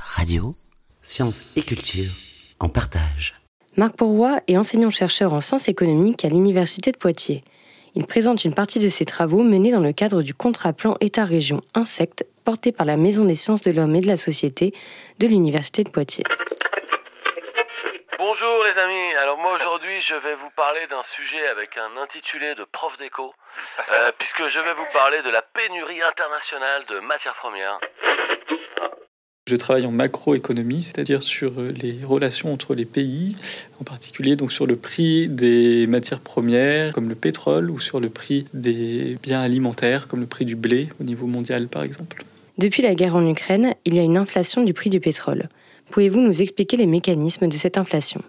Radio. Sciences et culture en partage. Marc Pourroy est enseignant-chercheur en sciences économiques à l'Université de Poitiers. Il présente une partie de ses travaux menés dans le cadre du contrat-plan État-région Insectes porté par la Maison des sciences de l'homme et de la société de l'Université de Poitiers. Bonjour les amis, alors moi aujourd'hui je vais vous parler d'un sujet avec un intitulé de prof d'éco, euh, puisque je vais vous parler de la pénurie internationale de matières premières. Je travaille en macroéconomie, c'est-à-dire sur euh, les relations entre les pays, en particulier donc sur le prix des matières premières comme le pétrole ou sur le prix des biens alimentaires comme le prix du blé au niveau mondial par exemple. Depuis la guerre en Ukraine, il y a une inflation du prix du pétrole. Pouvez-vous nous expliquer les mécanismes de cette inflation?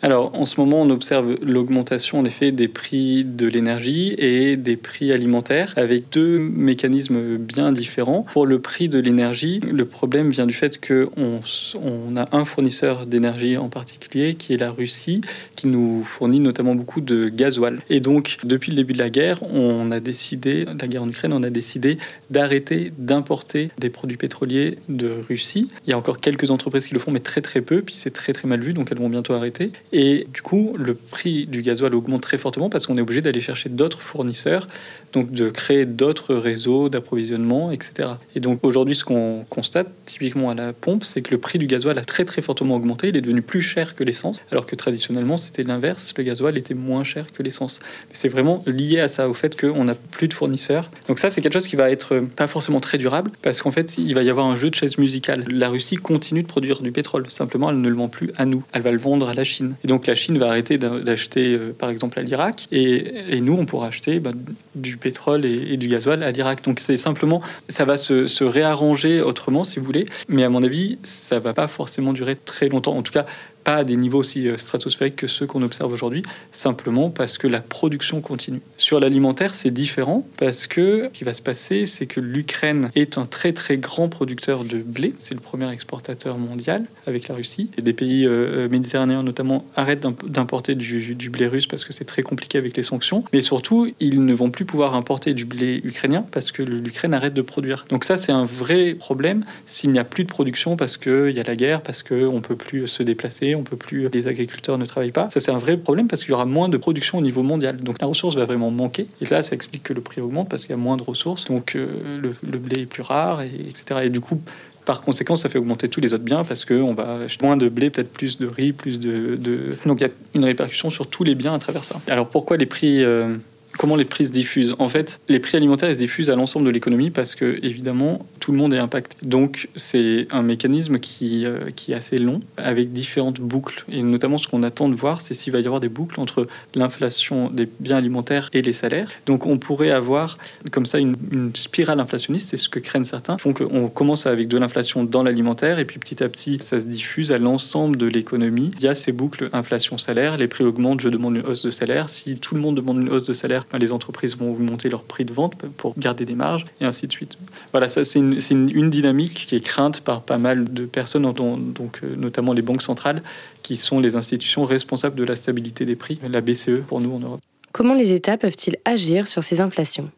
Alors, en ce moment, on observe l'augmentation en effet des prix de l'énergie et des prix alimentaires avec deux mécanismes bien différents. Pour le prix de l'énergie, le problème vient du fait qu'on on a un fournisseur d'énergie en particulier qui est la Russie, qui nous fournit notamment beaucoup de gasoil. Et donc, depuis le début de la guerre, on a décidé, la guerre en Ukraine, on a décidé d'arrêter d'importer des produits pétroliers de Russie. Il y a encore quelques entreprises qui le font, mais très très peu, puis c'est très très mal vu, donc elles vont bientôt arrêter. Et du coup, le prix du gasoil augmente très fortement parce qu'on est obligé d'aller chercher d'autres fournisseurs, donc de créer d'autres réseaux d'approvisionnement, etc. Et donc aujourd'hui, ce qu'on constate typiquement à la pompe, c'est que le prix du gasoil a très très fortement augmenté. Il est devenu plus cher que l'essence, alors que traditionnellement c'était l'inverse. Le gasoil était moins cher que l'essence. C'est vraiment lié à ça, au fait qu'on n'a plus de fournisseurs. Donc ça, c'est quelque chose qui va être pas forcément très durable parce qu'en fait, il va y avoir un jeu de chaises musicales. La Russie continue de produire du pétrole. Simplement, elle ne le vend plus à nous. Elle va le vendre à la Chine. Et donc la Chine va arrêter d'acheter, euh, par exemple, à l'Irak, et, nous, on pourra acheter bah, du pétrole et, du gasoil à l'Irak. Donc c'est simplement, ça va se, se, réarranger autrement, si vous voulez, mais à mon avis, ça va pas forcément durer très longtemps. En tout cas, pas à des niveaux aussi euh, stratosphériques que ceux qu'on observe aujourd'hui, simplement parce que la production continue. Sur l'alimentaire, c'est différent parce que ce qui va se passer, c'est que l'Ukraine est un très très grand producteur de blé. C'est le premier exportateur mondial avec la Russie. Et des pays euh, euh, méditerranéens notamment arrêtent d'importer du, du, blé russe parce que c'est très compliqué avec les sanctions. Mais surtout, ils ne vont plus pouvoir importer du blé ukrainien parce que l'Ukraine arrête de produire. Donc ça, c'est un vrai problème s'il n'y a plus de production parce qu'il y a la guerre, parce qu'on ne peut plus se déplacer, on peut plus, les agriculteurs ne travaillent pas. Ça, c'est un vrai problème parce qu'il y aura moins de production au niveau mondial. Donc la ressource va vraiment manquer. Et là, ça explique que le prix augmente parce qu'il y a moins de ressources. Donc euh, le, blé est plus rare, et, etc. Et du coup, par conséquent, ça fait augmenter tous les autres biens parce qu'on va acheter moins de blé, peut-être plus de riz, plus de, Donc il y a une répercussion sur tous les biens à travers ça. Alors pourquoi les prix... Euh, comment les prix se diffusent En fait, les prix alimentaires se diffusent à l'ensemble de l'économie parce que, évidemment, tout le monde est impacté. Donc, c'est un mécanisme qui, euh, qui est assez long, avec différentes boucles. Et notamment, ce qu'on attend de voir, c'est s'il va y avoir des boucles entre l'inflation des biens alimentaires et les salaires. Donc, on pourrait avoir comme ça une, spirale inflationniste, c'est ce que craignent certains, font qu'on commence avec de l'inflation dans l'alimentaire, et puis petit à petit, ça se diffuse à l'ensemble de l'économie. Il y a ces boucles inflation-salaire, les prix augmentent, je demande une hausse de salaire. Si tout le monde demande une hausse de salaire, les entreprises vont augmenter leur prix de vente pour garder des marges, et ainsi de suite. Voilà, ça c'est une, une, dynamique qui est crainte par pas mal de personnes, donc euh, notamment les banques centrales, qui sont les institutions responsables de la stabilité des prix, la BCE pour nous en Europe. Comment les États peuvent-ils agir sur ces inflations?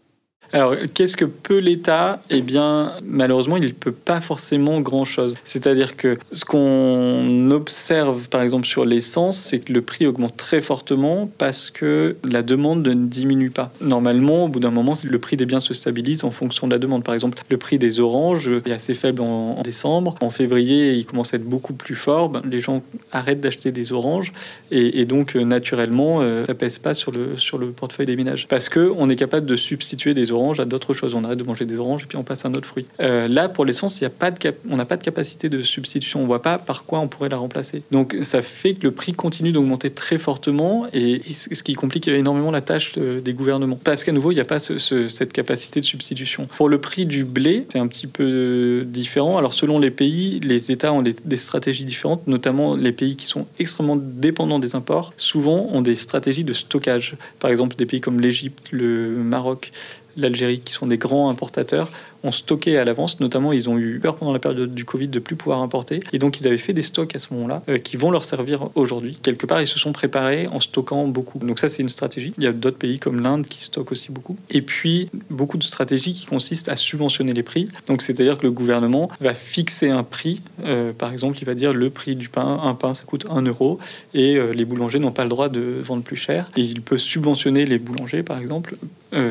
Alors, qu'est-ce que peut l'État? Eh bien, malheureusement, il ne peut pas forcément grand-chose. C'est-à-dire que ce qu'on observe, par exemple, sur l'essence, c'est que le prix augmente très fortement parce que la demande ne diminue pas. Normalement, au bout d'un moment, le prix des biens se stabilise en fonction de la demande. Par exemple, le prix des oranges est assez faible en, décembre. En février, il commence à être beaucoup plus fort. Ben, les gens arrêtent d'acheter des oranges et, donc, euh, naturellement, euh, ça pèse pas sur le, sur le portefeuille des ménages. Parce qu'on est capable de substituer des oranges à d'autres choses. On arrête de manger des oranges et puis on passe à un autre fruit. Euh, là, pour l'essence, il y a pas de on n'a pas de capacité de substitution. On voit pas par quoi on pourrait la remplacer. Donc, ça fait que le prix continue d'augmenter très fortement et, ce qui complique énormément la tâche euh, des gouvernements. Parce qu'à nouveau, il n'y a pas cette capacité de substitution. Pour le prix du blé, c'est un petit peu différent. Alors, selon les pays, les États ont des stratégies différentes, notamment les pays qui sont extrêmement dépendants des imports, souvent ont des stratégies de stockage. Par exemple, des pays comme l'Égypte, le Maroc, l'Algérie, qui sont des grands importateurs, ont stocké à l'avance. Notamment, ils ont eu peur pendant la période du Covid de plus pouvoir importer. Et donc, ils avaient fait des stocks à ce moment-là euh, qui vont leur servir aujourd'hui. Quelque part, ils se sont préparés en stockant beaucoup. Donc ça, c'est une stratégie. Il y a d'autres pays comme l'Inde qui stockent aussi beaucoup. Et puis, beaucoup de stratégies qui consistent à subventionner les prix. Donc, c'est-à-dire que le gouvernement va fixer un prix. Euh, par exemple, il va dire le prix du pain, un pain, ça coûte 1 euro, et euh, les boulangers n'ont pas le droit de vendre plus cher. Et il peut subventionner les boulangers, par exemple,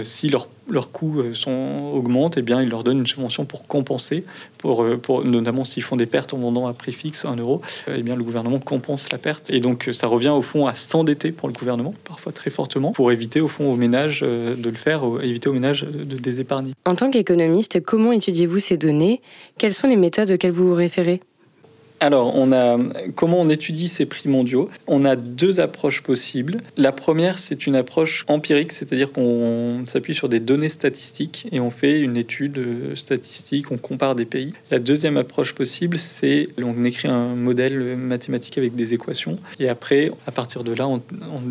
si leurs leurs coûts sont, augmentent, eh bien, il leur donne une subvention pour compenser, pour, pour, notamment s'ils font des pertes en vendant à prix fixe 1 euro, eh bien, le gouvernement compense la perte. Et donc, ça revient au fond à s'endetter pour le gouvernement, parfois très fortement, pour éviter au fond aux ménages de le faire, éviter aux ménages de désépargner. En tant qu'économiste, comment étudiez-vous ces données? Quelles sont les méthodes auxquelles vous vous référez? Alors, on a comment on étudie ces prix mondiaux? On a deux approches possibles. La première, c'est une approche empirique, c'est-à-dire qu'on s'appuie sur des données statistiques et on fait une étude euh, statistique, on compare des pays. La deuxième approche possible, c'est on écrit un modèle mathématique avec des équations et après, à partir de là, on,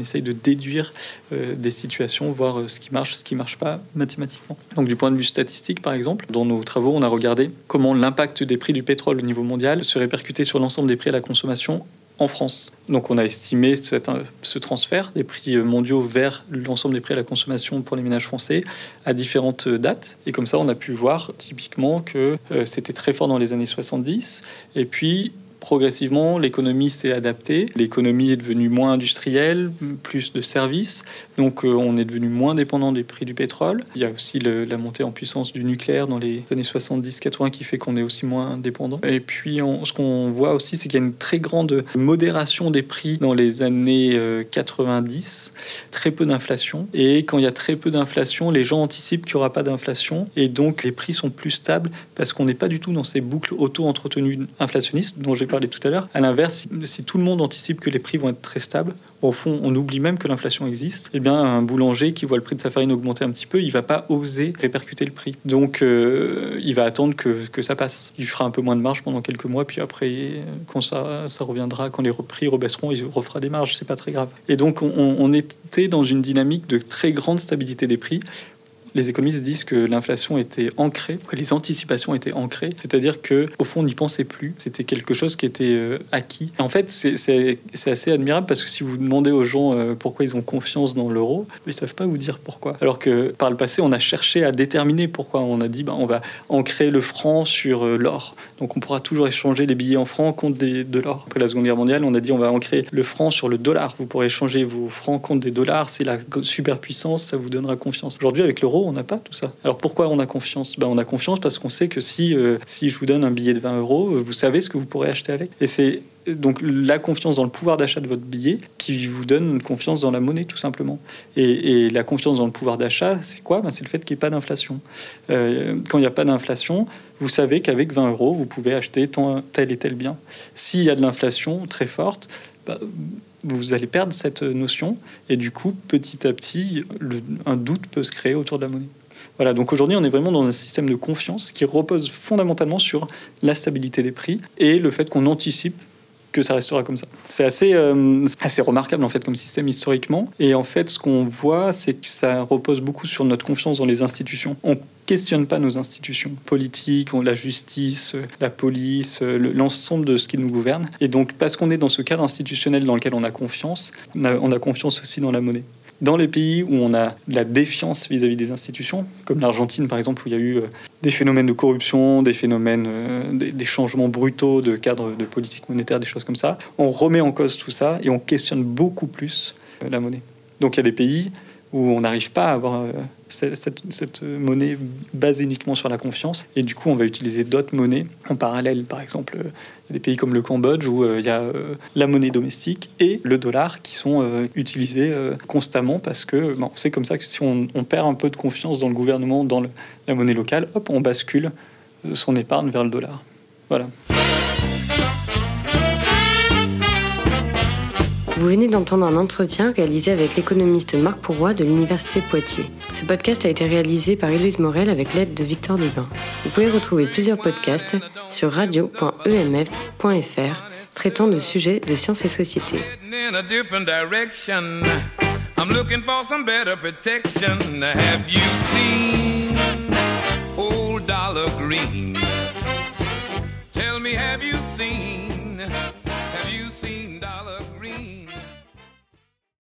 essaye de déduire euh, des situations, voir euh, ce qui marche, ce qui marche pas mathématiquement. Donc, du point de vue statistique, par exemple, dans nos travaux, on a regardé comment l'impact des prix du pétrole au niveau mondial se répercute sur l'ensemble des prix à la consommation en France. Donc on a estimé ce transfert des prix mondiaux vers l'ensemble des prix à la consommation pour les ménages français à différentes dates. Et comme ça, on a pu voir typiquement que euh, c'était très fort dans les années 70. Et puis progressivement, l'économie s'est adaptée. L'économie est devenue moins industrielle, plus de services. Donc, euh, on est devenu moins dépendant des prix du pétrole. Il y a aussi la montée en puissance du nucléaire dans les années 70-80 qui fait qu'on est aussi moins dépendant. Et puis, ce qu'on voit aussi, c'est qu'il y a une très grande modération des prix dans les années 90, euh, très peu d'inflation. Et quand il y a très peu d'inflation, les gens anticipent qu'il n'y aura pas d'inflation. Et donc, les prix sont plus stables parce qu'on n'est pas du tout dans ces boucles auto-entretenues inflationnistes dont j'ai parlé tout à l'heure. À l'inverse, si, tout le monde anticipe que les prix vont être très stables, au fond, on oublie même que l'inflation existe. Eh bien, un boulanger qui voit le prix de sa farine augmenter un petit peu, il va pas oser répercuter le prix. Donc, euh, il va attendre que, que, ça passe. Il fera un peu moins de marge pendant quelques mois, puis après, quand ça, ça reviendra, quand les prix rebaisseront, il refera des marges. C'est pas très grave. Et donc, on, on était dans une dynamique de très grande stabilité des prix les économistes disent que l'inflation était ancrée, que les anticipations étaient ancrées, c'est-à-dire que au fond on n'y pensait plus, c'était quelque chose qui était euh, acquis. En fait, c'est assez admirable parce que si vous demandez aux gens euh, pourquoi ils ont confiance dans l'euro, ils savent pas vous dire pourquoi. Alors que par le passé, on a cherché à déterminer pourquoi. On a dit ben, on va ancrer le franc sur euh, l'or, donc on pourra toujours échanger les billets en francs contre de l'or. Après la Seconde Guerre mondiale, on a dit on va ancrer le franc sur le dollar. Vous pourrez échanger vos francs contre des dollars, c'est la superpuissance, ça vous donnera confiance. Aujourd'hui, avec l'euro, on n'a pas tout ça. Alors pourquoi on a confiance? Ben, On a confiance parce qu'on sait que si, euh, si je vous donne un billet de 20 euros, euh, vous savez ce que vous pourrez acheter avec. Et c'est donc la confiance dans le pouvoir d'achat de votre billet qui vous donne confiance dans la monnaie tout simplement. Et, la confiance dans le pouvoir d'achat, c'est quoi? Ben, C'est le fait qu'il n'y ait pas d'inflation. Euh, quand il n'y a pas d'inflation, vous savez qu'avec 20 euros, vous pouvez acheter tel et tel bien. S'il y a de l'inflation très forte, vous allez perdre cette notion et du coup, petit à petit, un doute peut se créer autour de la monnaie. Voilà, donc aujourd'hui, on est vraiment dans un système de confiance qui repose fondamentalement sur la stabilité des prix et le fait qu'on anticipe que ça restera comme ça. C'est assez, euh, assez remarquable en fait comme système historiquement. Et en fait, ce qu'on voit, c'est que ça repose beaucoup sur notre confiance dans les institutions. On questionne pas nos institutions politiques, la justice, la police, l'ensemble de ce qui nous gouverne. Et donc, parce qu'on est dans ce cadre institutionnel dans lequel on a confiance, on a confiance aussi dans la monnaie. Dans les pays où on a de la défiance vis-à-vis des institutions, comme l'Argentine par exemple, où il y a eu euh, des phénomènes de corruption, des phénomènes, euh, des, changements brutaux de cadre de politique monétaire, des choses comme ça, on remet en cause tout ça et on questionne beaucoup plus euh, la monnaie. Donc il y a des pays où on n'arrive pas à avoir cette, monnaie basée uniquement sur la confiance. Et du coup, on va utiliser d'autres monnaies en parallèle. Par exemple, il y a des pays comme le Cambodge où euh, il y a euh, la monnaie domestique et le dollar qui sont euh, utilisés constamment parce que c'est comme ça que si on, perd un peu de confiance dans le gouvernement, dans la monnaie locale, hop, on bascule son épargne vers le dollar. Voilà. Vous venez d'entendre un entretien réalisé avec l'économiste Marc Pourroy de l'Université de Poitiers. Ce podcast a été réalisé par Héloïse Morel avec l'aide de Victor Dubin. Vous pouvez retrouver plusieurs podcasts sur radio.emf.fr traitant de sujets de sciences et société.